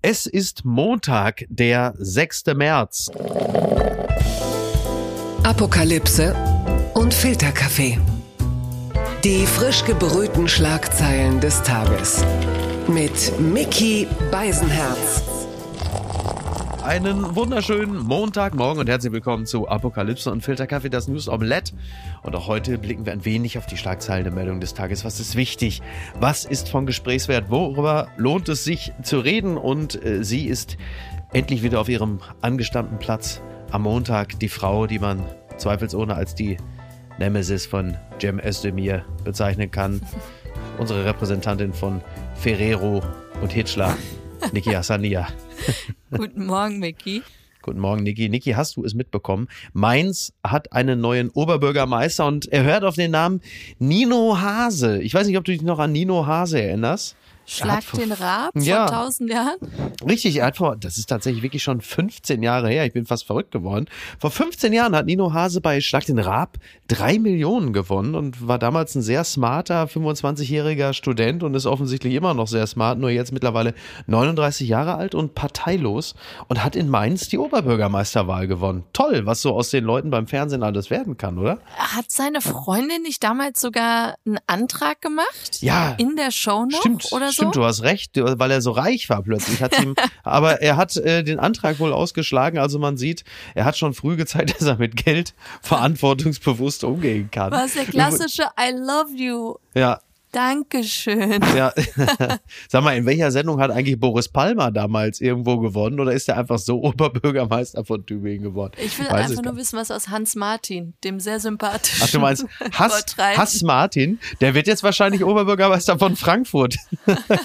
Es ist Montag, der 6. März. Apokalypse und Filterkaffee. Die frisch gebrühten Schlagzeilen des Tages. Mit Mickey Beisenherz. Einen wunderschönen Montagmorgen und herzlich willkommen zu Apokalypse und Filterkaffee, das News Omelette. Und auch heute blicken wir ein wenig auf die Schlagzeilen der Meldung des Tages. Was ist wichtig? Was ist von Gesprächswert? Worüber lohnt es sich zu reden? Und äh, sie ist endlich wieder auf ihrem angestammten Platz am Montag. Die Frau, die man zweifelsohne als die Nemesis von Cem Özdemir bezeichnen kann. Unsere Repräsentantin von Ferrero und Hitchler, Niki Hassania. Guten Morgen, Micky. Guten Morgen, Niki. Niki, hast du es mitbekommen? Mainz hat einen neuen Oberbürgermeister und er hört auf den Namen Nino Hase. Ich weiß nicht, ob du dich noch an Nino Hase erinnerst. Schlag den Raab Ja. vor tausend Jahren. Richtig, er hat vor, das ist tatsächlich wirklich schon 15 Jahre her, ich bin fast verrückt geworden. Vor 15 Jahren hat Nino Hase bei Schlag den Raab drei Millionen gewonnen und war damals ein sehr smarter 25-jähriger Student und ist offensichtlich immer noch sehr smart, nur jetzt mittlerweile 39 Jahre alt und parteilos und hat in Mainz die Oberbürgermeisterwahl gewonnen. Toll, was so aus den Leuten beim Fernsehen alles werden kann, oder? Hat seine Freundin nicht damals sogar einen Antrag gemacht? Ja. In der Show noch? Stimmt, oder stimmt, so? du hast recht, weil er so reich war plötzlich. Ihm, aber er hat äh, den Antrag wohl ausgeschlagen. Also man sieht, er hat schon früh gezeigt, dass er mit Geld verantwortungsbewusst umgehen kann. Was der klassische I love you. Ja, Dankeschön. ja. Sag mal, in welcher Sendung hat eigentlich Boris Palmer damals irgendwo gewonnen oder ist er einfach so Oberbürgermeister von Tübingen geworden? Ich will Weiß einfach nur wissen, was aus Hans Martin, dem sehr sympathischen Ach, du meinst Hass. Hass Martin? Der wird jetzt wahrscheinlich Oberbürgermeister von Frankfurt.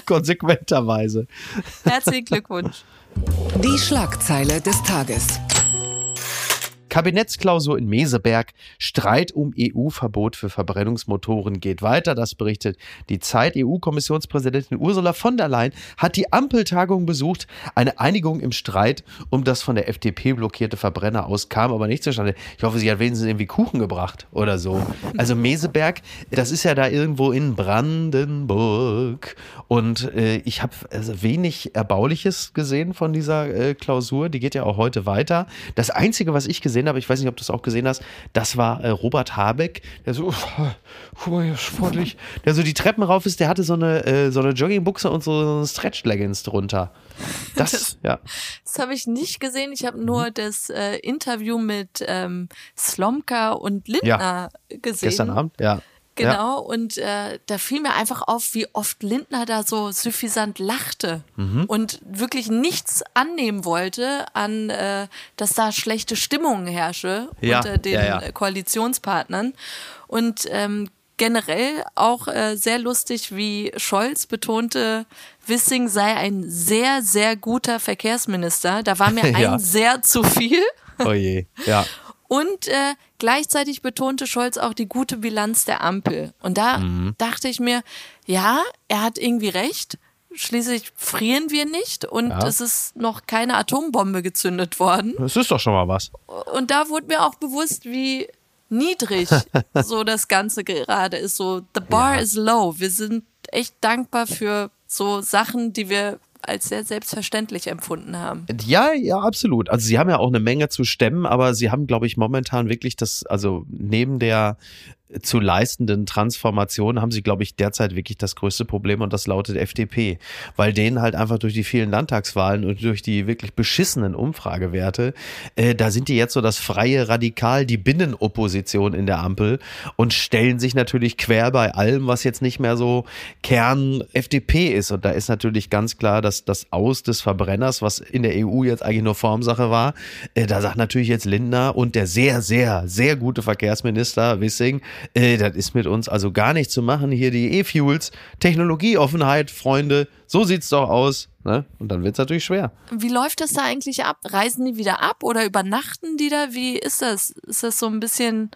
Konsequenterweise. Herzlichen Glückwunsch. Die Schlagzeile des Tages. Kabinettsklausur in Meseberg. Streit um EU-Verbot für Verbrennungsmotoren geht weiter. Das berichtet die Zeit. EU-Kommissionspräsidentin Ursula von der Leyen hat die Ampeltagung besucht. Eine Einigung im Streit um das von der FDP blockierte Verbrenner aus kam aber nicht zustande. Ich hoffe, sie hat wenigstens irgendwie Kuchen gebracht oder so. Also Meseberg, das ist ja da irgendwo in Brandenburg. Und äh, ich habe also wenig Erbauliches gesehen von dieser äh, Klausur. Die geht ja auch heute weiter. Das Einzige, was ich gesehen habe, ich weiß nicht, ob du es auch gesehen hast, das war äh, Robert Habeck, der so, uff, guck mal hier, sportlich, der so die Treppen rauf ist, der hatte so eine, äh, so eine Joggingbuchse und so, so eine Stretch-Leggings drunter. Das, ja. Das habe ich nicht gesehen. Ich habe Mhm. nur das äh, Interview mit ähm, Slomka und Lindner gesehen. Gestern Abend, ja. Genau, und äh, da fiel mir einfach auf, wie oft Lindner da so suffisant lachte Mhm. und wirklich nichts annehmen wollte an, äh, dass da schlechte Stimmung herrsche Ja, unter den ja, ja. äh, Koalitionspartnern. Und ähm, generell auch äh, sehr lustig, wie Scholz betonte, Wissing sei ein sehr, sehr guter Verkehrsminister. Da war mir Ja. ein sehr zu viel. Oh je, ja. Und äh, gleichzeitig betonte Scholz auch die gute Bilanz der Ampel. Und da Mhm. dachte ich mir, ja, er hat irgendwie recht. Schließlich frieren wir nicht und Ja. es ist noch keine Atombombe gezündet worden. Das ist doch schon mal was. Und da wurde mir auch bewusst, wie niedrig so das Ganze gerade ist. So, the bar Ja. is low. Wir sind echt dankbar für so Sachen, die wir als sehr selbstverständlich empfunden haben. Ja, ja, absolut. Also sie haben ja auch eine Menge zu stemmen, aber sie haben, glaube ich, momentan wirklich das, also neben der zu leistenden Transformation haben sie, glaube ich, derzeit wirklich das größte Problem und das lautet FDP, weil denen halt einfach durch die vielen Landtagswahlen und durch die wirklich beschissenen Umfragewerte, äh, da sind die jetzt so das freie Radikal, die Binnenopposition in der Ampel und stellen sich natürlich quer bei allem, was jetzt nicht mehr so Kern FDP ist. Und da ist natürlich ganz klar, dass das Aus des Verbrenners, was in der EU jetzt eigentlich nur Formsache war, äh, da sagt natürlich jetzt Lindner und der sehr, sehr, sehr gute Verkehrsminister Wissing, äh, das ist mit uns also gar nicht zu machen. Hier die E-Fuels, Technologieoffenheit, Freunde, so sieht's doch aus. Ne? Und dann wird's natürlich schwer. Wie läuft das da eigentlich ab? Reisen die wieder ab oder übernachten die da? Wie ist das? Ist das so ein bisschen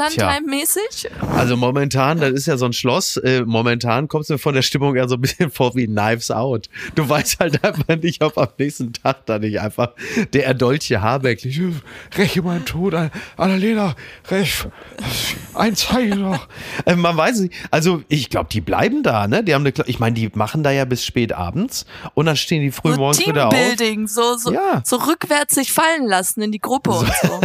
Schullandheim-mäßig? Also momentan, das ist ja so ein Schloss, äh, momentan kommt es mir von der Stimmung eher so ein bisschen vor wie Knives Out. Du weißt halt einfach nicht, ob am nächsten Tag da nicht einfach der erdolche Habeck liegt. Räche meinen Tod, an- Annalena, räch, ein Zeichen noch. Äh, man weiß nicht, also ich glaube, die bleiben da, ne? Die haben eine, ich meine, die machen da ja bis bis spät abends und dann stehen die früh so morgens wieder auf. Teambuilding, so, so, ja. so rückwärts sich fallen lassen in die Gruppe so. und so.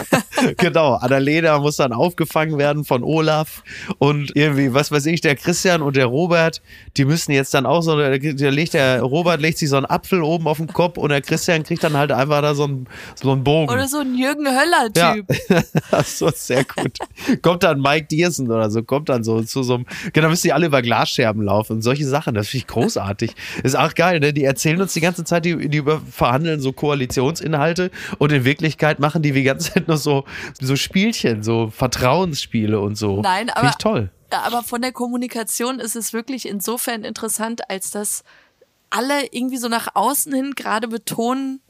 genau, Annalena muss dann aufgefangen werden von Olaf und irgendwie, was weiß ich, der Christian und der Robert, die müssen jetzt dann auch so, der, legt der Robert legt sich so einen Apfel oben auf den Kopf und der Christian kriegt dann halt einfach da so einen, so einen Bogen. Oder so ein Jürgen Höller-Typ. Ja. so, sehr gut. Kommt dann Mike Diersen oder so, kommt dann so zu so einem, genau, müssen die alle über Glasscherben laufen und solche Sachen, das finde ich großartig. Ist auch geil, ne? Die erzählen uns die ganze Zeit, die, die über, verhandeln so Koalitionsinhalte und in Wirklichkeit machen die die ganze Zeit nur so, so Spielchen, so Vertrauensspiele und so. Nein, aber. ich toll. Aber von der Kommunikation ist es wirklich insofern interessant, als dass alle irgendwie so nach außen hin gerade betonen,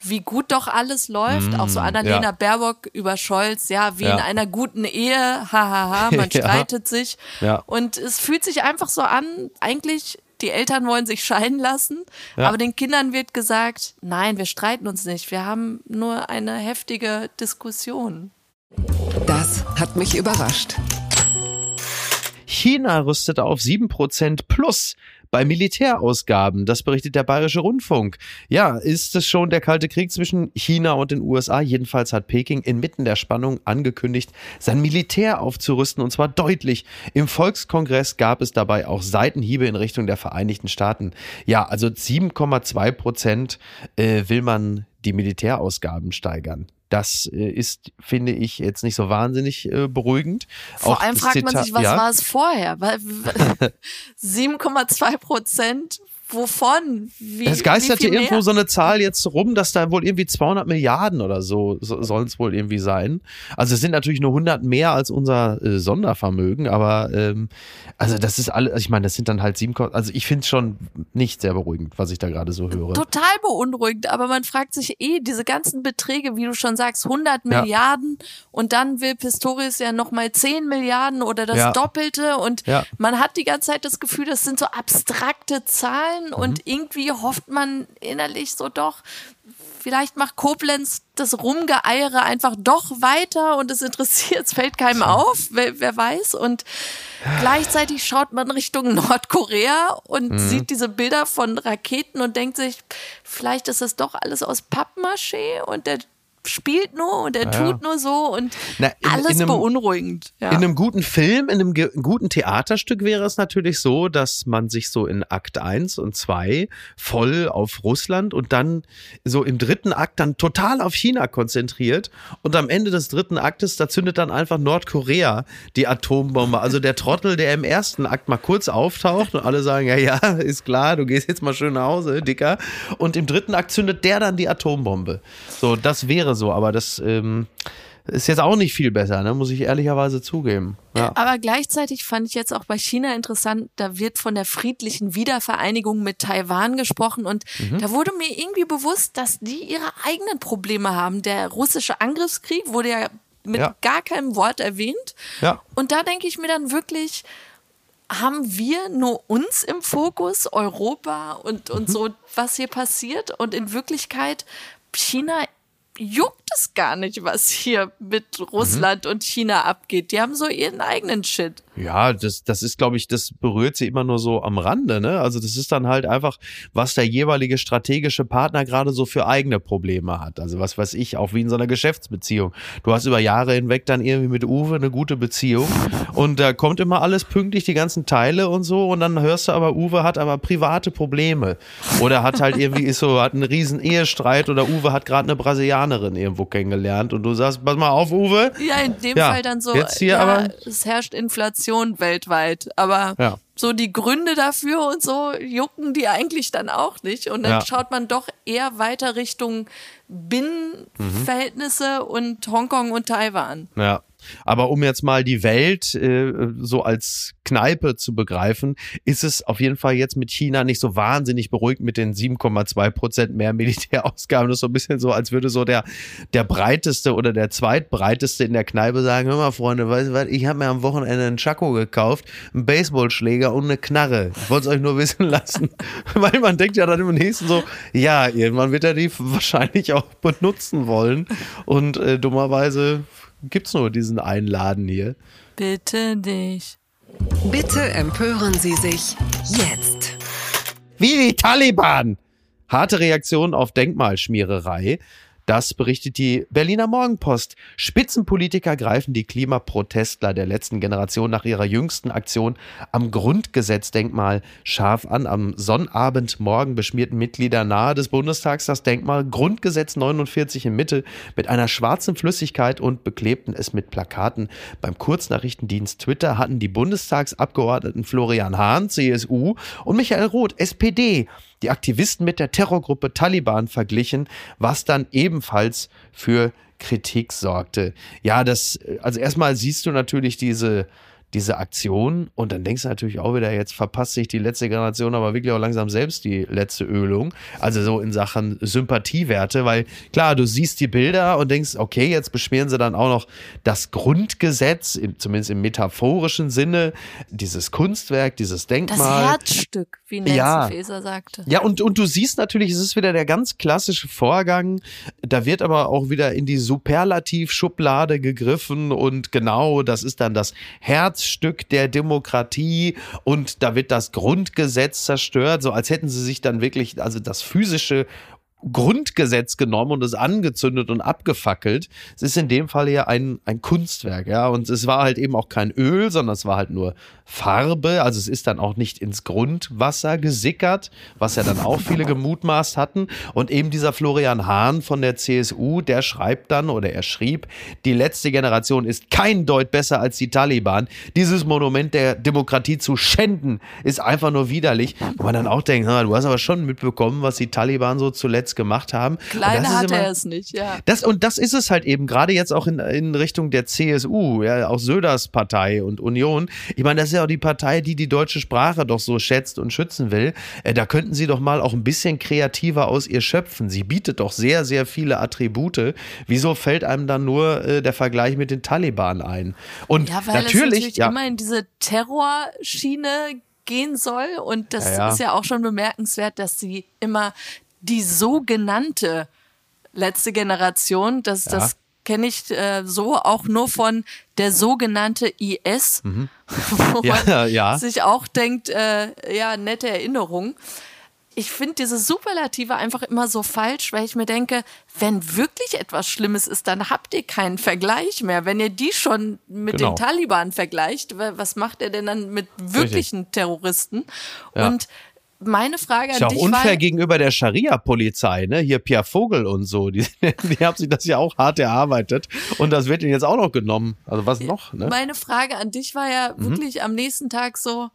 wie gut doch alles läuft. Mm, auch so Annalena ja. Baerbock über Scholz, ja, wie ja. in einer guten Ehe, hahaha, man streitet ja. sich. Und es fühlt sich einfach so an, eigentlich die Eltern wollen sich scheiden lassen, ja. aber den Kindern wird gesagt, nein, wir streiten uns nicht, wir haben nur eine heftige Diskussion. Das hat mich überrascht. China rüstet auf 7% plus bei Militärausgaben. Das berichtet der Bayerische Rundfunk. Ja, ist es schon der kalte Krieg zwischen China und den USA? Jedenfalls hat Peking inmitten der Spannung angekündigt, sein Militär aufzurüsten und zwar deutlich. Im Volkskongress gab es dabei auch Seitenhiebe in Richtung der Vereinigten Staaten. Ja, also 7,2 Prozent äh, will man die Militärausgaben steigern. Das äh, ist, finde ich, jetzt nicht so wahnsinnig äh, beruhigend. Vor Auch allem fragt Zita man sich, was ja? war es vorher? 7,2 Prozent Wovon? Wie, es geistert hier irgendwo so eine Zahl jetzt rum, dass da wohl irgendwie 200 Milliarden oder so, so sollen es wohl irgendwie sein. Also es sind natürlich nur 100 mehr als unser äh, Sondervermögen, aber ähm, also das ist alles, ich meine, das sind dann halt sieben, also ich finde es schon nicht sehr beruhigend, was ich da gerade so höre. Total beunruhigend, aber man fragt sich eh, diese ganzen Beträge, wie du schon sagst, 100 ja. Milliarden und dann will Pistorius ja nochmal 10 Milliarden oder das ja. Doppelte und ja. man hat die ganze Zeit das Gefühl, das sind so abstrakte Zahlen Und mhm. irgendwie hofft man innerlich so doch, vielleicht macht Koblenz das Rumgeeiere einfach doch weiter und es interessiert, es fällt keinem auf, wer, wer weiß. Und gleichzeitig schaut man Richtung Nordkorea und mhm. sieht diese Bilder von Raketen und denkt sich, vielleicht ist das doch alles aus Pappmaché und der spielt nur und er ja. tut nur so und Na, in, alles in einem, beunruhigend. Ja. In einem guten Film, in einem guten Theaterstück wäre es natürlich so, dass man sich so in Akt 1 und 2 voll auf Russland und dann so im dritten Akt dann total auf China konzentriert und am Ende des dritten Aktes, da zündet dann einfach Nordkorea die Atombombe. Also der Trottel, der im ersten Akt mal kurz auftaucht und alle sagen, ja, ja, ist klar, du gehst jetzt mal schön nach Hause, Dicker. Und im dritten Akt zündet der dann die Atombombe. So, das wäre wäre so, aber das ähm, ist jetzt auch nicht viel besser, ne? muss ich ehrlicherweise zugeben. Ja. Aber gleichzeitig fand ich jetzt auch bei China interessant, da wird von der friedlichen Wiedervereinigung mit Taiwan gesprochen und mhm. da wurde mir irgendwie bewusst, dass die ihre eigenen Probleme haben. Der russische Angriffskrieg wurde ja mit ja. gar keinem Wort erwähnt. Ja. Und da denke ich mir dann wirklich, haben wir nur uns im Fokus, Europa und, und mhm. so, was hier passiert? Und in Wirklichkeit, China juckt es gar nicht, was hier mit Russland mhm. und China abgeht. Die haben so ihren eigenen Shit. Ja, das, das ist, glaube ich, das berührt sie immer nur so am Rande, ne? Also das ist dann halt einfach, was der jeweilige strategische Partner gerade so für eigene Probleme hat. Also was weiß ich, auch wie in so einer Geschäftsbeziehung. Du hast über Jahre hinweg dann irgendwie mit Uwe eine gute Beziehung und da kommt immer alles pünktlich, die ganzen Teile und so und dann hörst du aber, Uwe hat aber private Probleme. Oder hat halt irgendwie, ist so, hat einen riesen Ehestreit oder Uwe hat gerade eine Brasilianerin irgendwo kennengelernt und du sagst, pass mal auf, Uwe. Ja, in dem ja, Fall dann so, jetzt hier ja, aber, es herrscht Inflation weltweit. Aber ja. so die Gründe dafür und so jucken die eigentlich dann auch nicht. Und dann schaut man doch eher weiter Richtung Binnenverhältnisse mhm. und Hongkong und Taiwan. Ja. Aber um jetzt mal die Welt äh, so als Kneipe zu begreifen, ist es auf jeden Fall jetzt mit China nicht so wahnsinnig beruhigt mit den 7,2 Prozent mehr Militärausgaben. Das ist so ein bisschen so, als würde so der, der breiteste oder der zweitbreiteste in der Kneipe sagen, hör mal Freunde, weißt du was, ich habe mir am Wochenende einen Chaco gekauft, einen Baseballschläger und eine Knarre. Ich wollte es euch nur wissen lassen. Weil man denkt ja dann im nächsten so, ja, irgendwann wird er die wahrscheinlich auch benutzen wollen. Und äh, dummerweise gibt es nur diesen einen Laden hier. Bitte dich. Bitte empören Sie sich jetzt. wie die Taliban. Harte Reaktion auf Denkmalschmiererei. Das berichtet die Berliner Morgenpost. Spitzenpolitiker greifen die Klimaprotestler der letzten Generation nach ihrer jüngsten Aktion am Grundgesetzdenkmal scharf an. Am Sonnabend morgen beschmierten Mitglieder nahe des Bundestags das Denkmal Grundgesetz 49 in Mitte mit einer schwarzen Flüssigkeit und beklebten es mit Plakaten. Beim Kurznachrichtendienst Twitter hatten die Bundestagsabgeordneten Florian Hahn, CSU und Michael Roth, SPD, die Aktivisten mit der Terrorgruppe Taliban verglichen, was dann ebenfalls für Kritik sorgte. Ja, das, also erstmal siehst du natürlich diese diese Aktion und dann denkst du natürlich auch wieder, jetzt verpasst sich die letzte Generation aber wirklich auch langsam selbst die letzte Ölung. Also so in Sachen Sympathiewerte, weil klar, du siehst die Bilder und denkst, okay, jetzt beschweren sie dann auch noch das Grundgesetz, zumindest im metaphorischen Sinne, dieses Kunstwerk, dieses Denkmal. Das Herzstück, wie Nancy ja. Faeser sagte. Ja, und, und du siehst natürlich, es ist wieder der ganz klassische Vorgang. Da wird aber auch wieder in die Superlativ-Schublade gegriffen und genau, das ist dann das Herz Herzstück der Demokratie und da wird das Grundgesetz zerstört, so als hätten sie sich dann wirklich, also das physische Grundgesetz genommen und es angezündet und abgefackelt. Es ist in dem Fall ja ein, ein Kunstwerk, ja. Und es war halt eben auch kein Öl, sondern es war halt nur Farbe. Also es ist dann auch nicht ins Grundwasser gesickert, was ja dann auch viele gemutmaßt hatten. Und eben dieser Florian Hahn von der CSU, der schreibt dann oder er schrieb, die letzte Generation ist kein Deut besser als die Taliban. Dieses Monument der Demokratie zu schänden, ist einfach nur widerlich. Wo man dann auch denkt, du hast aber schon mitbekommen, was die Taliban so zuletzt gemacht haben. Kleine hatte er es nicht, ja. Das, und das ist es halt eben, gerade jetzt auch in, in Richtung der CSU, ja, auch Söders Partei und Union. Ich meine, das ist ja auch die Partei, die die deutsche Sprache doch so schätzt und schützen will. Äh, da könnten sie doch mal auch ein bisschen kreativer aus ihr schöpfen. Sie bietet doch sehr, sehr viele Attribute. Wieso fällt einem dann nur äh, der Vergleich mit den Taliban ein? Und ja, weil natürlich, es natürlich ja, immer in diese Terrorschiene gehen soll. Und das ja, ja. ist ja auch schon bemerkenswert, dass sie immer die sogenannte letzte Generation, das, ja. das kenne ich äh, so auch nur von der sogenannte IS, mhm. wo ja, man ja. sich auch denkt, äh, ja, nette Erinnerung. Ich finde diese Superlative einfach immer so falsch, weil ich mir denke, wenn wirklich etwas Schlimmes ist, dann habt ihr keinen Vergleich mehr. Wenn ihr die schon mit genau. den Taliban vergleicht, was macht ihr denn dann mit wirklichen Richtig. Terroristen? Ja. Und meine Frage an ist ja dich auch unfair war, gegenüber der Scharia-Polizei, ne? Hier Pierre Vogel und so, die, die haben sich das ja auch hart erarbeitet und das wird ihnen jetzt auch noch genommen. Also was noch? Ne? Meine Frage an dich war ja mhm. wirklich am nächsten Tag so,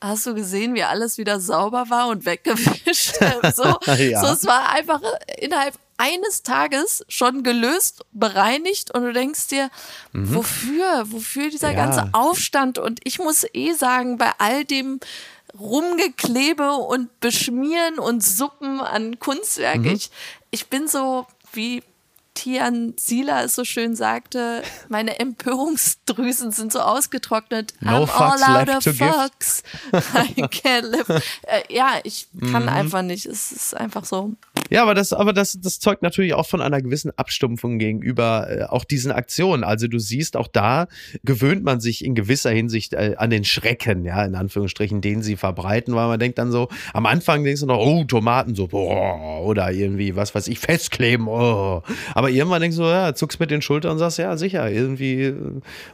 hast du gesehen, wie alles wieder sauber war und weggewischt? so, ja. so, es war einfach innerhalb eines Tages schon gelöst, bereinigt und du denkst dir, mhm. wofür, wofür dieser ja. ganze Aufstand? Und ich muss eh sagen, bei all dem Rumgeklebe und Beschmieren und Suppen an Kunstwerk. Mhm. Ich, ich bin so, wie Tian Sila es so schön sagte, meine Empörungsdrüsen sind so ausgetrocknet. No I'm all out of fucks. I can't live. Äh, ja, ich kann mhm. einfach nicht. Es ist einfach so. Ja, aber das, aber das, das zeugt natürlich auch von einer gewissen Abstumpfung gegenüber äh, auch diesen Aktionen. Also du siehst, auch da gewöhnt man sich in gewisser Hinsicht äh, an den Schrecken, ja, in Anführungsstrichen, den sie verbreiten, weil man denkt dann so, am Anfang denkst du noch, oh, Tomaten so, boah, oder irgendwie, was weiß ich, festkleben, oh. Aber irgendwann denkst du, ja, zuckst mit den Schultern und sagst, ja, sicher, irgendwie äh,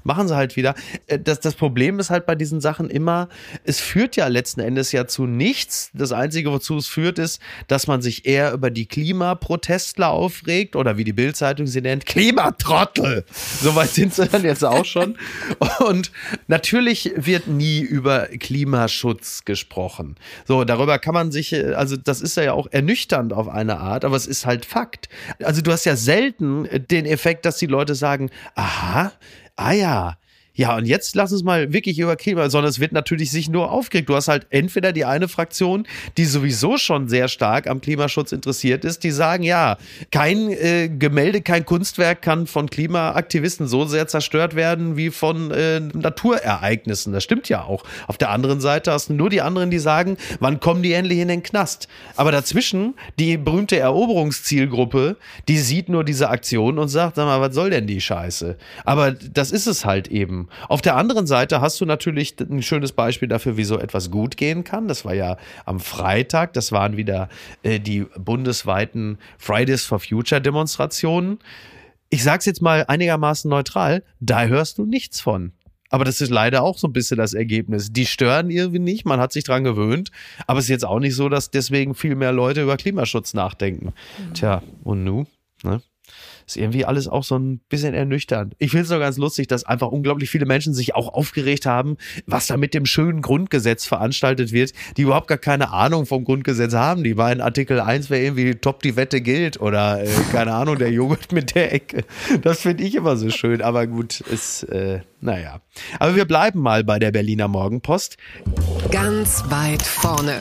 machen sie halt wieder. Äh, das, das Problem ist halt bei diesen Sachen immer, es führt ja letzten Endes ja zu nichts. Das Einzige, wozu es führt, ist, dass man sich eher über die Klimaprotestler aufregt oder wie die Bildzeitung sie nennt, Klimatrottel. Soweit sind sie dann jetzt auch schon. Und natürlich wird nie über Klimaschutz gesprochen. So, darüber kann man sich, also das ist ja auch ernüchternd auf eine Art, aber es ist halt Fakt. Also du hast ja selten den Effekt, dass die Leute sagen, aha, ah ja, ja, und jetzt lass uns mal wirklich über Klima, sondern es wird natürlich sich nur aufgeregt. Du hast halt entweder die eine Fraktion, die sowieso schon sehr stark am Klimaschutz interessiert ist, die sagen, ja, kein äh, Gemälde, kein Kunstwerk kann von Klimaaktivisten so sehr zerstört werden wie von äh, Naturereignissen. Das stimmt ja auch. Auf der anderen Seite hast du nur die anderen, die sagen, wann kommen die endlich in den Knast? Aber dazwischen die berühmte Eroberungszielgruppe, die sieht nur diese Aktion und sagt, sag mal, was soll denn die Scheiße? Aber das ist es halt eben. Auf der anderen Seite hast du natürlich ein schönes Beispiel dafür, wie so etwas gut gehen kann. Das war ja am Freitag, das waren wieder äh, die bundesweiten Fridays for Future Demonstrationen. Ich sag's jetzt mal einigermaßen neutral, da hörst du nichts von. Aber das ist leider auch so ein bisschen das Ergebnis. Die stören irgendwie nicht, man hat sich dran gewöhnt. Aber es ist jetzt auch nicht so, dass deswegen viel mehr Leute über Klimaschutz nachdenken. Mhm. Tja, und nu? Ne? Ist irgendwie alles auch so ein bisschen ernüchternd. Ich finde es nur ganz lustig, dass einfach unglaublich viele Menschen sich auch aufgeregt haben, was da mit dem schönen Grundgesetz veranstaltet wird, die überhaupt gar keine Ahnung vom Grundgesetz haben. Die in Artikel 1, wer irgendwie top die Wette gilt oder äh, keine Ahnung, der Joghurt mit der Ecke. Das finde ich immer so schön, aber gut, ist, äh, naja. Aber wir bleiben mal bei der Berliner Morgenpost. Ganz weit vorne.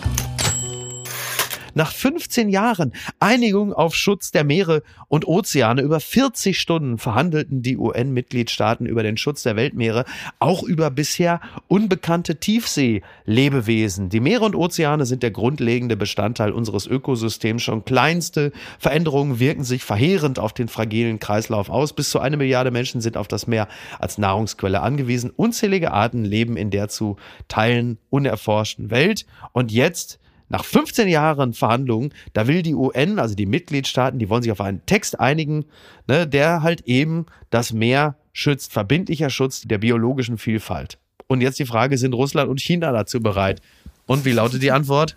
Nach 15 Jahren Einigung auf Schutz der Meere und Ozeane über 40 Stunden verhandelten die UN-Mitgliedstaaten über den Schutz der Weltmeere, auch über bisher unbekannte Tiefseelebewesen. Die Meere und Ozeane sind der grundlegende Bestandteil unseres Ökosystems. Schon kleinste Veränderungen wirken sich verheerend auf den fragilen Kreislauf aus. Bis zu eine Milliarde Menschen sind auf das Meer als Nahrungsquelle angewiesen. Unzählige Arten leben in der zu Teilen unerforschten Welt. Und jetzt nach 15 Jahren Verhandlungen, da will die UN, also die Mitgliedstaaten, die wollen sich auf einen Text einigen, ne, der halt eben das Meer schützt, verbindlicher Schutz der biologischen Vielfalt. Und jetzt die Frage, sind Russland und China dazu bereit? Und wie lautet die Antwort?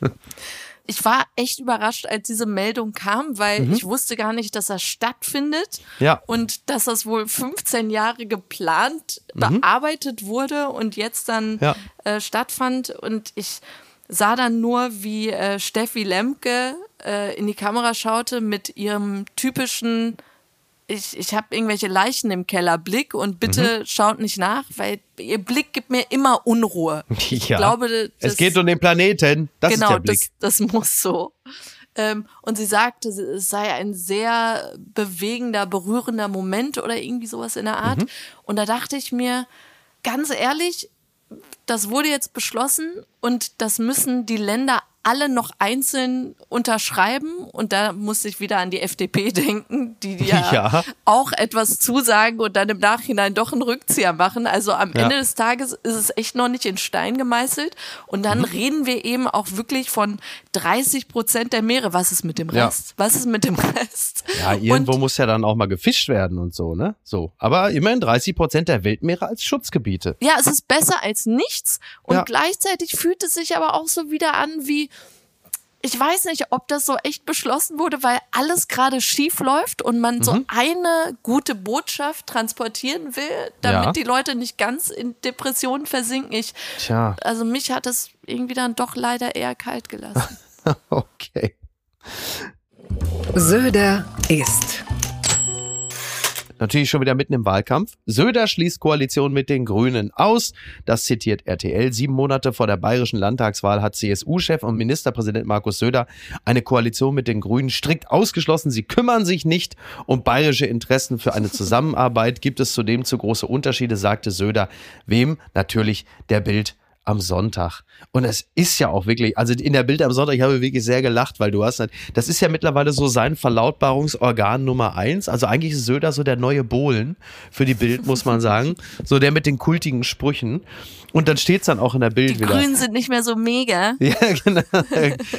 Ich war echt überrascht, als diese Meldung kam, weil mhm. ich wusste gar nicht, dass das stattfindet. Ja. Und dass das wohl 15 Jahre geplant, mhm. bearbeitet wurde und jetzt dann ja. äh, stattfand. Und ich sah dann nur, wie äh, Steffi Lemke äh, in die Kamera schaute mit ihrem typischen ich, ich habe irgendwelche Leichen im Keller Blick und bitte mhm. schaut nicht nach, weil ihr Blick gibt mir immer Unruhe. Ja, ich glaube, das, es geht um den Planeten. Das genau, ist der Blick. Das, das muss so. Ähm, und sie sagte, es sei ein sehr bewegender, berührender Moment oder irgendwie sowas in der Art. Mhm. Und da dachte ich mir, ganz ehrlich, das wurde jetzt beschlossen und das müssen die Länder alle noch einzeln unterschreiben. Und da muss ich wieder an die FDP denken, die ja, ja, auch etwas zusagen und dann im Nachhinein doch einen Rückzieher machen. Also am ja. Ende des Tages ist es echt noch nicht in Stein gemeißelt. Und dann mhm. reden wir eben auch wirklich von 30 Prozent der Meere. Was ist mit dem Rest? Ja. Was ist mit dem Rest? Ja, irgendwo und, muss ja dann auch mal gefischt werden und so, ne? So. Aber immerhin 30 Prozent der Weltmeere als Schutzgebiete. Ja, es ist besser als nichts. Und gleichzeitig fühlt es sich aber auch so wieder an wie, ich weiß nicht, ob das so echt beschlossen wurde, weil alles gerade schief läuft und man mhm. so eine gute Botschaft transportieren will, damit ja. die Leute nicht ganz in Depressionen versinken. Ich, Tja. Also mich hat es irgendwie dann doch leider eher kalt gelassen. okay. Söder ist. Natürlich schon wieder mitten im Wahlkampf. Söder schließt Koalition mit den Grünen aus. Das zitiert RTL. Sieben Monate vor der bayerischen Landtagswahl hat CSU-Chef und Ministerpräsident Markus Söder eine Koalition mit den Grünen strikt ausgeschlossen. Sie kümmern sich nicht um bayerische Interessen. Für eine Zusammenarbeit gibt es zudem zu große Unterschiede, sagte Söder. Wem? Natürlich der Bild am Sonntag. Und es ist ja auch wirklich, also in der Bild am Sonntag, ich habe wirklich sehr gelacht, weil du hast, das ist ja mittlerweile so sein Verlautbarungsorgan Nummer eins. Also eigentlich ist Söder so der neue Bohlen für die Bild, muss man sagen. So der mit den kultigen Sprüchen. Und dann steht's dann auch in der Bild die wieder. Die Grünen sind nicht mehr so mega. Ja, genau.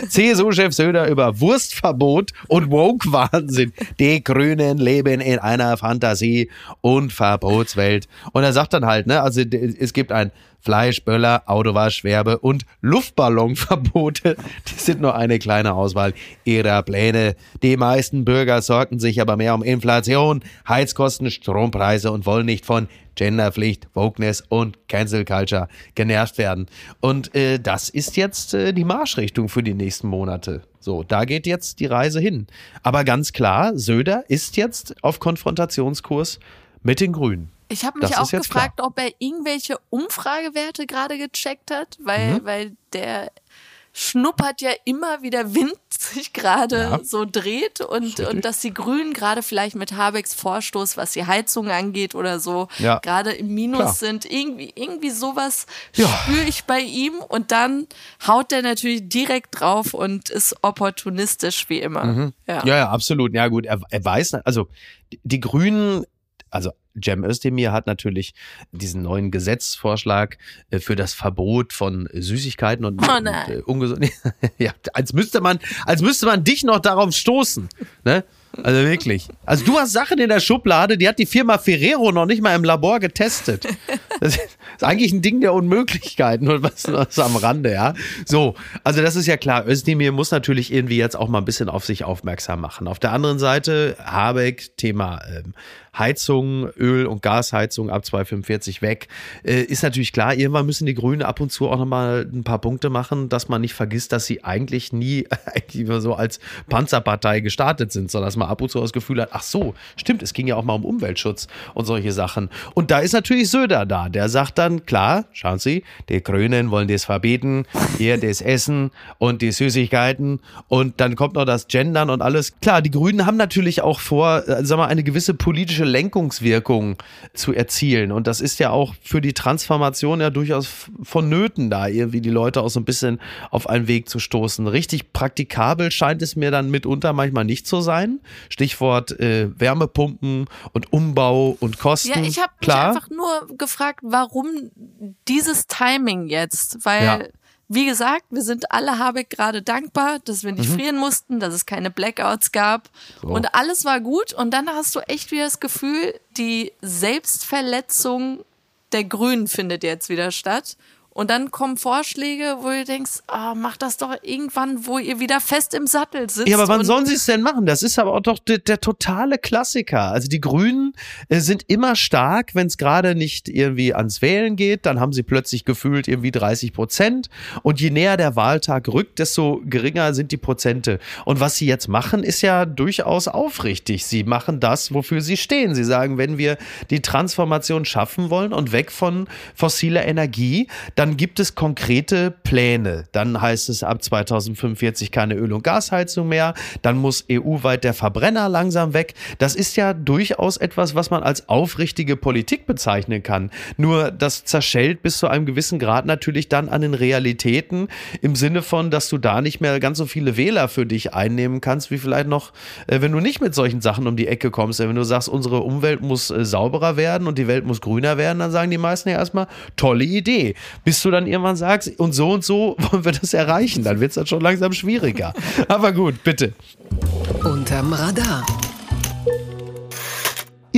CSU-Chef Söder über Wurstverbot und Woke-Wahnsinn. Die Grünen leben in einer Fantasie- und Verbotswelt. Und er sagt dann halt, ne, also es gibt ein Fleisch, Böller, Autowasch, Werbe und Luftballonverbote. Die sind nur eine kleine Auswahl ihrer Pläne. Die meisten Bürger sorgen sich aber mehr um Inflation, Heizkosten, Strompreise und wollen nicht von Genderpflicht, Wokeness und Cancel Culture genervt werden. Und äh, das ist jetzt äh, die Marschrichtung für die nächsten Monate. So, da geht jetzt die Reise hin. Aber ganz klar, Söder ist jetzt auf Konfrontationskurs mit den Grünen. Ich habe mich das auch gefragt, klar. ob er irgendwelche Umfragewerte gerade gecheckt hat, weil, mhm. weil der schnuppert ja immer wieder Wind sich gerade ja. so dreht und, und dass die Grünen gerade vielleicht mit Habecks Vorstoß, was die Heizung angeht oder so, ja. gerade im Minus Klar. sind. Irgendwie, irgendwie sowas ja. spüre ich bei ihm und dann haut der natürlich direkt drauf und ist opportunistisch wie immer. Mhm. Ja. ja, ja, absolut. Ja, gut, er, er weiß, also die Grünen, also Cem Özdemir hat natürlich diesen neuen Gesetzvorschlag äh, für das Verbot von Süßigkeiten und, Oh nein. äh, ungesund. ja, als müsste man, als müsste man dich noch darauf stoßen. Ne? Also wirklich. Also du hast Sachen in der Schublade, die hat die Firma Ferrero noch nicht mal im Labor getestet. Das ist eigentlich ein Ding der Unmöglichkeiten und was, was am Rande, ja. So, also das ist ja klar. Özdemir muss natürlich irgendwie jetzt auch mal ein bisschen auf sich aufmerksam machen. Auf der anderen Seite Habeck, Thema ähm, Heizung, Öl- und Gasheizung ab 245 weg. Äh, ist natürlich klar, irgendwann müssen die Grünen ab und zu auch nochmal ein paar Punkte machen, dass man nicht vergisst, dass sie eigentlich nie eigentlich so als Panzerpartei gestartet sind, sondern dass man ab und zu das Gefühl hat, ach so, stimmt, es ging ja auch mal um Umweltschutz und solche Sachen. Und da ist natürlich Söder da, der sagt dann, klar, schauen Sie, die Grünen wollen das verbieten, hier das Essen und die Süßigkeiten und dann kommt noch das Gendern und alles. Klar, die Grünen haben natürlich auch vor, äh, sag mal, eine gewisse politische Lenkungswirkung zu erzielen. Und das ist ja auch für die Transformation ja durchaus vonnöten, da irgendwie die Leute auch so ein bisschen auf einen Weg zu stoßen. Richtig praktikabel scheint es mir dann mitunter manchmal nicht zu sein. Stichwort äh, Wärmepumpen und Umbau und Kosten. Ja, ich habe mich einfach nur gefragt, warum dieses Timing jetzt? Weil, Ja. Wie gesagt, wir sind alle Habeck gerade dankbar, dass wir Mhm. nicht frieren mussten, dass es keine Blackouts gab und alles war gut. Und dann hast du echt wieder das Gefühl, die Selbstverletzung der Grünen findet jetzt wieder statt. Und dann kommen Vorschläge, wo du denkst, ah, mach das doch irgendwann, wo ihr wieder fest im Sattel sitzt. Ja, aber wann sollen sie es denn machen? Das ist aber auch doch der, der totale Klassiker. Also die Grünen äh, sind immer stark, wenn es gerade nicht irgendwie ans Wählen geht, dann haben sie plötzlich gefühlt irgendwie 30 Prozent. Und je näher der Wahltag rückt, desto geringer sind die Prozente. Und was sie jetzt machen, ist ja durchaus aufrichtig. Sie machen das, wofür sie stehen. Sie sagen, wenn wir die Transformation schaffen wollen und weg von fossiler Energie, dann gibt es konkrete Pläne. Dann heißt es ab 2045 keine Öl- und Gasheizung mehr. Dann muss EU-weit der Verbrenner langsam weg. Das ist ja durchaus etwas, was man als aufrichtige Politik bezeichnen kann. Nur das zerschellt bis zu einem gewissen Grad natürlich dann an den Realitäten im Sinne von, dass du da nicht mehr ganz so viele Wähler für dich einnehmen kannst, wie vielleicht noch, äh, wenn du nicht mit solchen Sachen um die Ecke kommst. Wenn du sagst, unsere Umwelt muss äh, sauberer werden und die Welt muss grüner werden, dann sagen die meisten ja erstmal, tolle Idee. Bis du dann irgendwann sagst, und so und so wollen wir das erreichen. Dann wird es dann schon langsam schwieriger. Aber gut, bitte. Unterm Radar.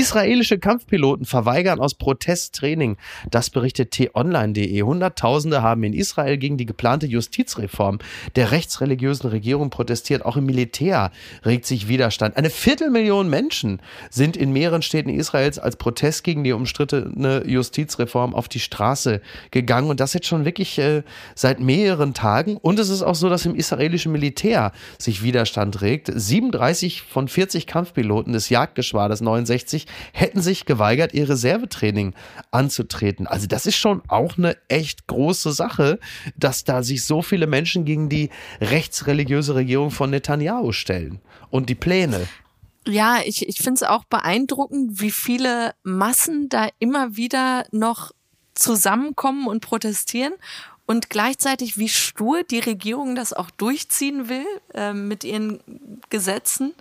Israelische Kampfpiloten verweigern aus Protest Training. Das berichtet t-online.de. Hunderttausende haben in Israel gegen die geplante Justizreform der rechtsreligiösen Regierung protestiert. Auch im Militär regt sich Widerstand. Eine Viertelmillion Menschen sind in mehreren Städten Israels als Protest gegen die umstrittene Justizreform auf die Straße gegangen. Und das jetzt schon wirklich äh, seit mehreren Tagen. Und es ist auch so, dass im israelischen Militär sich Widerstand regt. 37 von 40 Kampfpiloten des Jagdgeschwaders 69 hätten sich geweigert, ihr Reservetraining anzutreten. Also das ist schon auch eine echt große Sache, dass da sich so viele Menschen gegen die rechtsreligiöse Regierung von Netanyahu stellen und die Pläne. Ja, ich, ich finde es auch beeindruckend, wie viele Massen da immer wieder noch zusammenkommen und protestieren und gleichzeitig wie stur die Regierung das auch durchziehen will äh, mit ihren Gesetzen.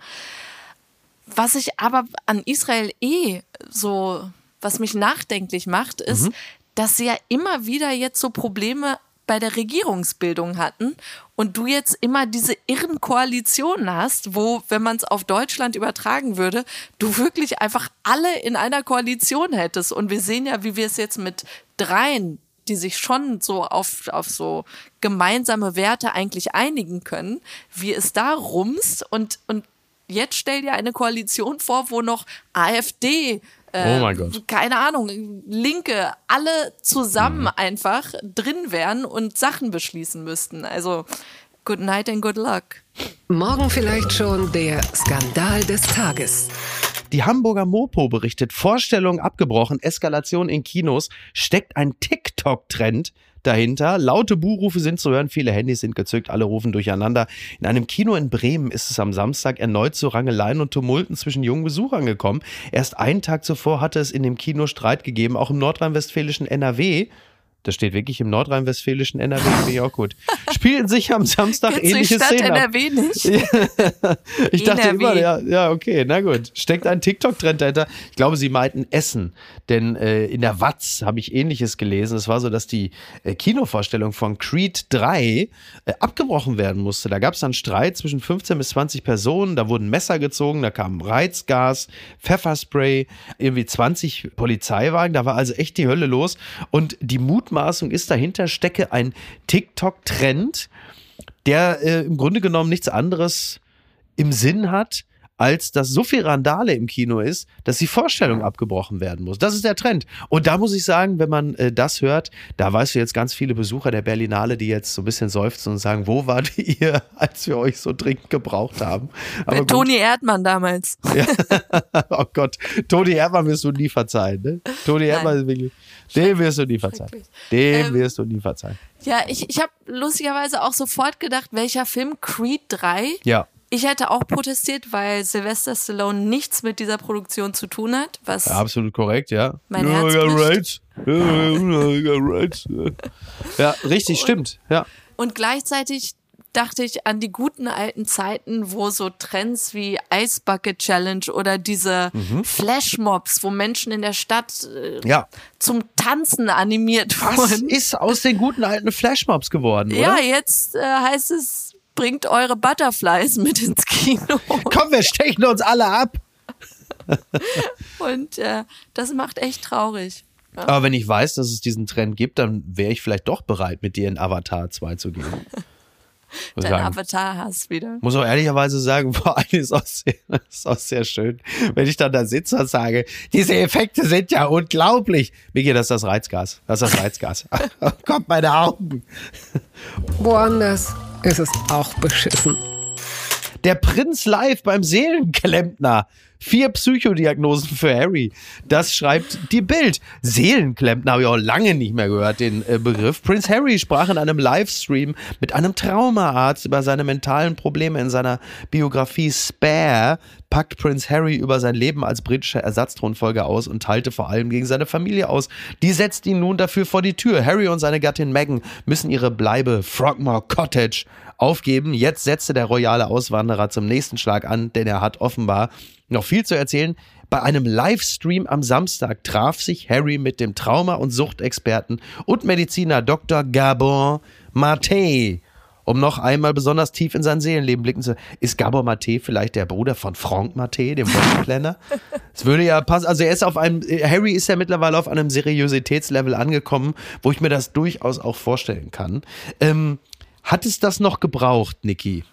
Was ich aber an Israel eh so, was mich nachdenklich macht, ist, dass sie ja immer wieder jetzt so Probleme bei der Regierungsbildung hatten und du jetzt immer diese irren Koalitionen hast, wo, wenn man es auf Deutschland übertragen würde, du wirklich einfach alle in einer Koalition hättest. Und wir sehen ja, wie wir es jetzt mit dreien, die sich schon so auf, auf so gemeinsame Werte eigentlich einigen können, wie es da rumst und, und jetzt stell dir eine Koalition vor, wo noch AfD, äh, Oh mein Gott. keine Ahnung, Linke, alle zusammen Mhm. einfach drin wären und Sachen beschließen müssten. Also good night and good luck. Morgen vielleicht schon der Skandal des Tages. Die Hamburger Mopo berichtet, Vorstellung abgebrochen, Eskalation in Kinos, steckt ein TikTok-Trend dahinter. Laute Buhrufe sind zu hören, viele Handys sind gezückt, alle rufen durcheinander. In einem Kino in Bremen ist es am Samstag erneut zu Rangeleien und Tumulten zwischen jungen Besuchern gekommen. Erst einen Tag zuvor hatte es in dem Kino Streit gegeben, auch im nordrhein-westfälischen NRW Das steht wirklich im nordrhein-westfälischen NRW, finde ich auch gut. Spielen sich am Samstag die ähnliche Stadt Szenen. ab. NRW nicht? Ich dachte NRW. immer, ja, ja, okay, na gut. Steckt ein TikTok-Trend dahinter. Ich glaube, sie meinten Essen. Denn äh, in der Watz habe ich ähnliches gelesen. Es war so, dass die äh, Kinovorstellung von Creed 3 äh, abgebrochen werden musste. Da gab es dann Streit zwischen 15 bis 20 Personen. Da wurden Messer gezogen, da kam Reizgas, Pfefferspray, irgendwie 20 Polizeiwagen. Da war also echt die Hölle los. Und die Mutmaßung ist, dahinter stecke ein TikTok-Trend, der äh, im Grunde genommen nichts anderes im Sinn hat, als dass so viel Randale im Kino ist, dass die Vorstellung abgebrochen werden muss. Das ist der Trend. Und da muss ich sagen, wenn man äh, das hört, da weißt du jetzt ganz viele Besucher der Berlinale, die jetzt so ein bisschen seufzen und sagen, wo wart ihr, als wir euch so dringend gebraucht haben? Aber gut. Toni Erdmann damals. oh Gott, Toni Erdmann wirst du nie verzeihen, ne? Toni Erdmann ist wirklich, dem wirst du nie verzeihen. Dem Ähm, wirst du nie verzeihen. Ja, ich, ich habe lustigerweise auch sofort gedacht, welcher Film Creed 3. Ja. Ich hätte auch protestiert, weil Sylvester Stallone nichts mit dieser Produktion zu tun hat, was Ja, absolut korrekt, ja. Mein ja, Herz ja, right. Ja, right. ja, richtig, stimmt. Ja. Und gleichzeitig dachte ich an die guten alten Zeiten, wo so Trends wie Ice Bucket Challenge oder diese Mhm. Flashmobs, wo Menschen in der Stadt äh, ja. zum Tanzen animiert Was wurden. ist aus den guten alten Flashmobs geworden, oder? Ja, jetzt äh, heißt es, bringt eure Butterflies mit ins Kino. Komm, wir stechen uns alle ab. Und äh, das macht echt traurig. Aber wenn ich weiß, dass es diesen Trend gibt, dann wäre ich vielleicht doch bereit, mit dir in Avatar 2 zu gehen. Dein sagen. Avatar hast wieder. Muss auch ehrlicherweise sagen, vor allem ist auch, sehr, ist auch sehr schön, wenn ich dann da sitze und sage, diese Effekte sind ja unglaublich. Miki, das ist das Reizgas. Das ist das Reizgas. Gott, meine Augen. Woanders ist es auch beschissen. Der Prinz live beim Seelenklempner. Vier Psychodiagnosen für Harry. Das schreibt die Bild. Seelenklempner habe ich auch lange nicht mehr gehört, den äh, Begriff. Prinz Harry sprach in einem Livestream mit einem Traumaarzt über seine mentalen Probleme in seiner Biografie Spare. Packt Prinz Harry über sein Leben als britischer Ersatzthronfolger aus und teilte vor allem gegen seine Familie aus. Die setzt ihn nun dafür vor die Tür. Harry und seine Gattin Meghan müssen ihre Bleibe Frogmore Cottage aufgeben. Jetzt setzte der royale Auswanderer zum nächsten Schlag an, denn er hat offenbar noch viel zu erzählen. Bei einem Livestream am Samstag traf sich Harry mit dem Trauma- und Suchtexperten und Mediziner Dr. Gabor Mate, um noch einmal besonders tief in sein Seelenleben blicken zu. Ist Gabor Mate vielleicht der Bruder von Frank Mate, dem Wedding Planner? Es würde ja passen. Also er ist auf einem, Harry ist ja mittlerweile auf einem Seriositätslevel angekommen, wo ich mir das durchaus auch vorstellen kann. Ähm, hat es das noch gebraucht, Niki?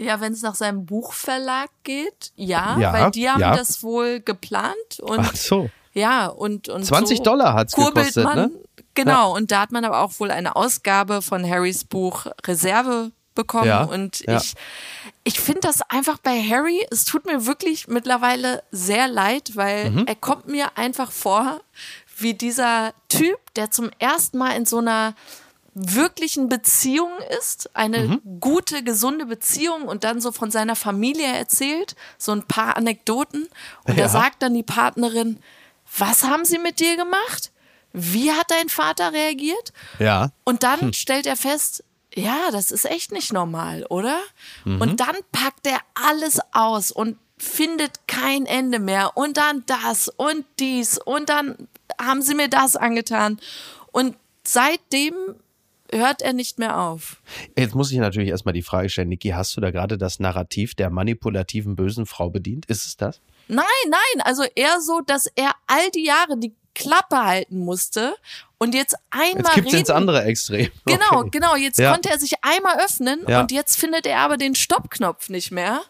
Ja, wenn es nach seinem Buchverlag geht, ja, Ja, weil die haben ja. das wohl geplant und Ach so. ja und und 20 so Dollar hat's gekostet, man, ne? Genau, und da hat man aber auch wohl eine Ausgabe von Harrys Buch Reserve bekommen Ja, und ja. ich ich finde das einfach bei Harry, es tut mir wirklich mittlerweile sehr leid, weil Mhm. er kommt mir einfach vor wie dieser Typ, der zum ersten Mal in so einer wirklichen Beziehung ist, eine Mhm. gute, gesunde Beziehung und dann so von seiner Familie erzählt, so ein paar Anekdoten. Und Ja. da sagt dann die Partnerin, was haben sie mit dir gemacht? Wie hat dein Vater reagiert? Ja. Und dann stellt er fest, ja, das ist echt nicht normal, oder? Und dann packt er alles aus und findet kein Ende mehr. Und dann das und dies und dann haben sie mir das angetan. Und seitdem hört er nicht mehr auf. Jetzt muss ich natürlich erstmal die Frage stellen, Niki, hast du da gerade das Narrativ der manipulativen bösen Frau bedient? Ist es das? Nein, nein, also eher so, dass er all die Jahre die Klappe halten musste und jetzt einmal Jetzt gibt's reden. ins andere Extrem. Genau, Okay. genau. Jetzt Ja. konnte er sich einmal öffnen Ja. und jetzt findet er aber den Stoppknopf nicht mehr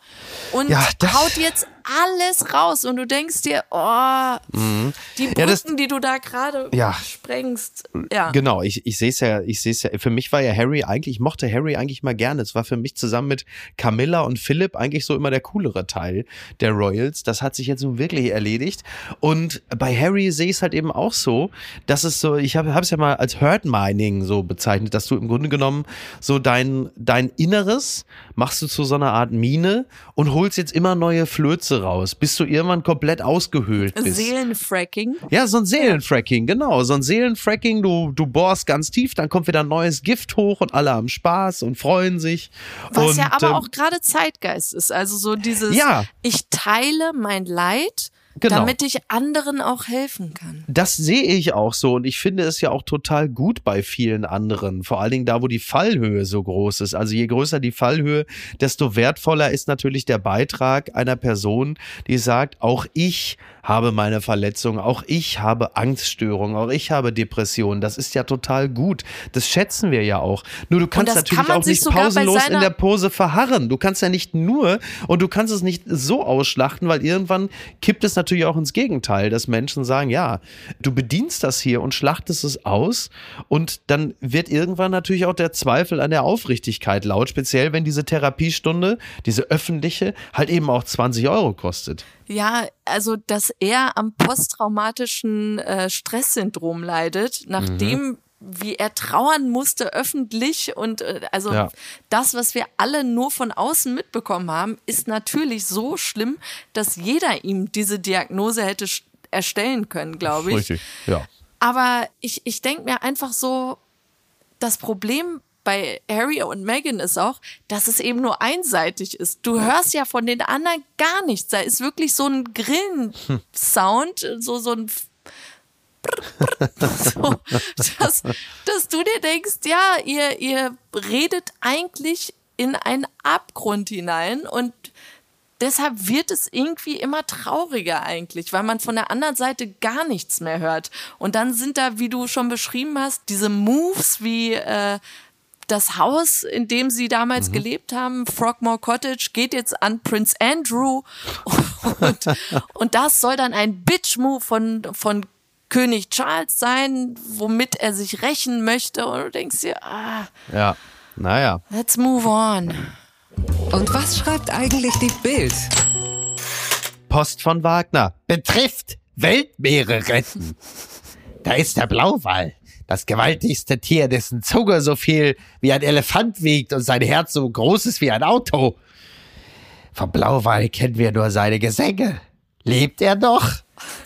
und Ja, haut jetzt alles raus und du denkst dir, oh, die Brücken, Mhm. Ja, das- die du da gerade Ja. sprengst. Ja. Genau, ich, ich sehe es ja, ich sehe es ja. Für mich war ja Harry eigentlich, ich mochte Harry eigentlich mal gerne. Es war für mich zusammen mit Camilla und Philipp eigentlich so immer der coolere Teil der Royals. Das hat sich jetzt nun wirklich erledigt. Und bei Harry sehe ich es halt eben auch so, dass es so, ich habe es ja mal als Herd Mining so bezeichnet, dass du im Grunde genommen so dein, dein Inneres machst du zu so einer Art Mine und holst jetzt immer neue Flöze raus, bis du irgendwann komplett ausgehöhlt bist. Seelenfracking. Ja, so ein Seelenfracking, genau. So ein Seelenfracking, du, du bohrst ganz tief, dann kommt wieder neues Gift hoch und alle haben Spaß und freuen sich. Was und, ja aber ähm, auch gerade Zeitgeist ist. Also so dieses, Ja. ich teile mein Leid, Genau. damit ich anderen auch helfen kann. Das sehe ich auch so und ich finde es ja auch total gut bei vielen anderen. Vor allen Dingen da, wo die Fallhöhe so groß ist. Also je größer die Fallhöhe, desto wertvoller ist natürlich der Beitrag einer Person, die sagt, auch ich habe meine Verletzung, auch ich habe Angststörungen, auch ich habe Depressionen. Das ist ja total gut. Das schätzen wir ja auch. Nur du kannst natürlich kann auch nicht pausenlos in der Pose verharren. Du kannst ja nicht nur und du kannst es nicht so ausschlachten, weil irgendwann kippt es natürlich auch ins Gegenteil, dass Menschen sagen, ja, du bedienst das hier und schlachtest es aus und dann wird irgendwann natürlich auch der Zweifel an der Aufrichtigkeit laut, speziell wenn diese Therapiestunde, diese öffentliche, halt eben auch 20 Euro kostet. Ja, also dass er am posttraumatischen äh, Stresssyndrom leidet, nachdem wie er trauern musste öffentlich und äh, also Ja. das, was wir alle nur von außen mitbekommen haben, ist natürlich so schlimm, dass jeder ihm diese Diagnose hätte erstellen können, glaube ich. ja. Aber ich, ich denke mir einfach so, das Problem bei Harry und Meghan ist auch, dass es eben nur einseitig ist. Du hörst ja von den anderen gar nichts. Da ist wirklich so ein Grillensound, so, so ein so, dass, dass du dir denkst, ja, ihr, ihr redet eigentlich in einen Abgrund hinein und deshalb wird es irgendwie immer trauriger eigentlich, weil man von der anderen Seite gar nichts mehr hört. Und dann sind da, wie du schon beschrieben hast, diese Moves wie äh, das Haus, in dem sie damals gelebt haben, Frogmore Cottage, geht jetzt an Prince Andrew. Und, und das soll dann ein Bitch-Move von, von König Charles sein, womit er sich rächen möchte. Und du denkst dir, ah, Ja. Naja. let's move on. Und was schreibt eigentlich die Bild? Post von Wagner. betrifft Weltmeere retten. Da ist der Blauwal, das gewaltigste Tier, dessen Zunge so viel wie ein Elefant wiegt und sein Herz so groß ist wie ein Auto. Vom Blauwal kennen wir nur seine Gesänge. Lebt er noch?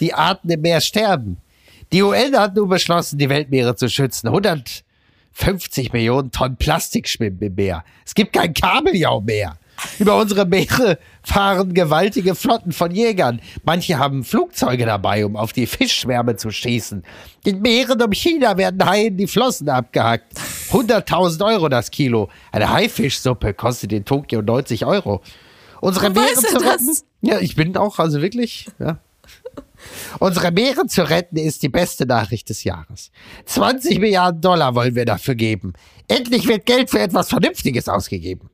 Die Arten im Meer sterben. Die UN hat nun beschlossen, die Weltmeere zu schützen. 150 Millionen Tonnen Plastik schwimmen im Meer. Es gibt kein Kabeljau mehr. Über unsere Meere fahren gewaltige Flotten von Jägern. Manche haben Flugzeuge dabei, um auf die Fischschwärme zu schießen. In Meeren um China werden Haien die Flossen abgehackt. 100.000 Euro das Kilo. Eine Haifischsuppe kostet in Tokio 90 Euro. Unsere Wo Meere er zu retten? das? Ja, ich bin auch, also wirklich, ja. Unsere Meere zu retten ist die beste Nachricht des Jahres. 20 Milliarden Dollar wollen wir dafür geben. Endlich wird Geld für etwas Vernünftiges ausgegeben.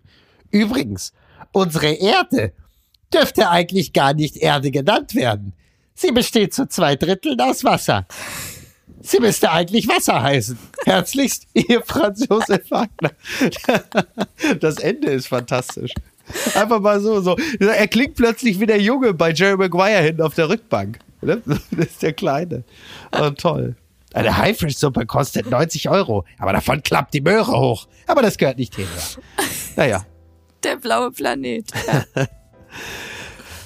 Übrigens, unsere Erde dürfte eigentlich gar nicht Erde genannt werden. Sie besteht zu zwei Dritteln aus Wasser. Sie müsste eigentlich Wasser heißen. Herzlichst, Ihr Franz Josef Wagner. Das Ende ist fantastisch. Einfach mal so, so. Er klingt plötzlich wie der Junge bei Jerry Maguire hinten auf der Rückbank. Ne? Das ist der Kleine. Oh, toll. Eine Haifischsuppe kostet 90 Euro, aber davon klappt die Möhre hoch. Aber das gehört nicht hierher. Naja. Der blaue Planet.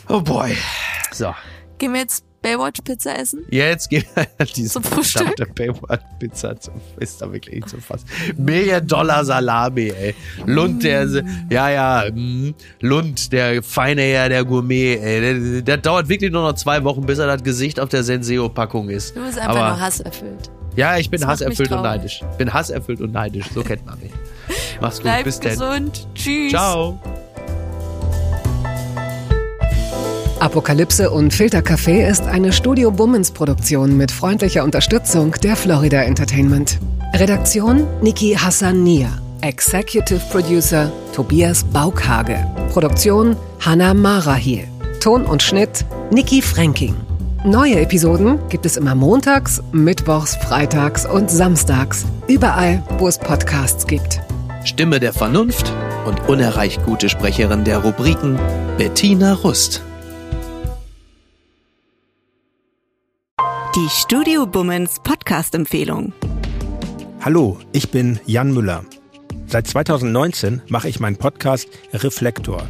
Oh boy. So. Gehen wir jetzt Baywatch-Pizza essen? Jetzt geht diese Zum Frühstück? Baywatch-Pizza zum, ist da wirklich nicht zu fassen. Million Dollar Salami, ey. Lund, der, ja, ja, mm, Lund, der feine Herr, der Gourmet, ey. Der, der dauert wirklich nur noch zwei Wochen, bis er das Gesicht auf der Senseo-Packung ist. Du bist einfach Aber, nur hasserfüllt. Ja, ich bin Das hasserfüllt und neidisch. Ich bin hasserfüllt und neidisch. So kennt man mich. Mach's gut, Bleib bis dann. gesund. Tschüss. Ciao. Apokalypse und Filtercafé ist eine Studio Bummens Produktion mit freundlicher Unterstützung der Florida Entertainment. Redaktion Niki Hassania. Executive Producer Tobias Baukhage. Produktion Hanna Marahiel. Ton und Schnitt Niki Fränking. Neue Episoden gibt es immer montags, mittwochs, freitags und samstags. Überall, wo es Podcasts gibt. Stimme der Vernunft und unerreicht gute Sprecherin der Rubriken Bettina Rust. Die Studio Bummens Podcast-Empfehlung. Hallo, ich bin Jan Müller. Seit 2019 mache ich meinen Podcast Reflektor.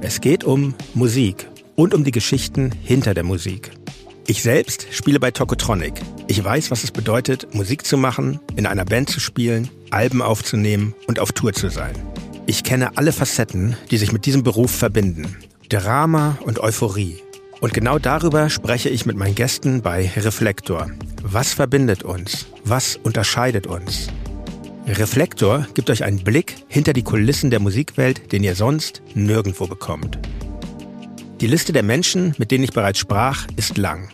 Es geht um Musik und um die Geschichten hinter der Musik. Ich selbst spiele bei Tokotronic. Ich weiß, was es bedeutet, Musik zu machen, in einer Band zu spielen, Alben aufzunehmen und auf Tour zu sein. Ich kenne alle Facetten, die sich mit diesem Beruf verbinden. Drama und Euphorie. Und genau darüber spreche ich mit meinen Gästen bei Reflektor. Was verbindet uns? Was unterscheidet uns? Reflektor gibt euch einen Blick hinter die Kulissen der Musikwelt, den ihr sonst nirgendwo bekommt. Die Liste der Menschen, mit denen ich bereits sprach, ist lang.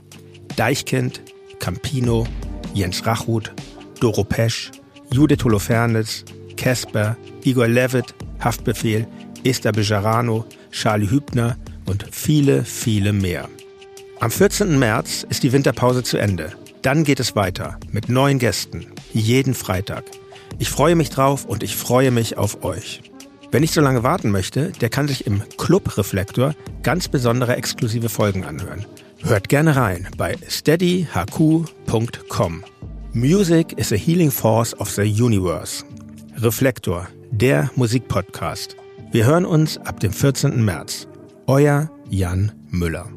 Deichkind, Campino, Jens Rachut, Doro Pesch, Judith Holofernes, Casper, Igor Levitt, Haftbefehl, Esther Bejarano, Charlie Hübner und viele, viele mehr. Am 14. März ist die Winterpause zu Ende. Dann geht es weiter mit neuen Gästen, jeden Freitag. Ich freue mich drauf und ich freue mich auf euch. Wer nicht so lange warten möchte, der kann sich im Club Reflektor ganz besondere exklusive Folgen anhören. Hört gerne rein bei steadyhq.com. Music is a healing force of the universe. Reflektor, der Musikpodcast. Wir hören uns ab dem 14. März. Euer Jan Müller.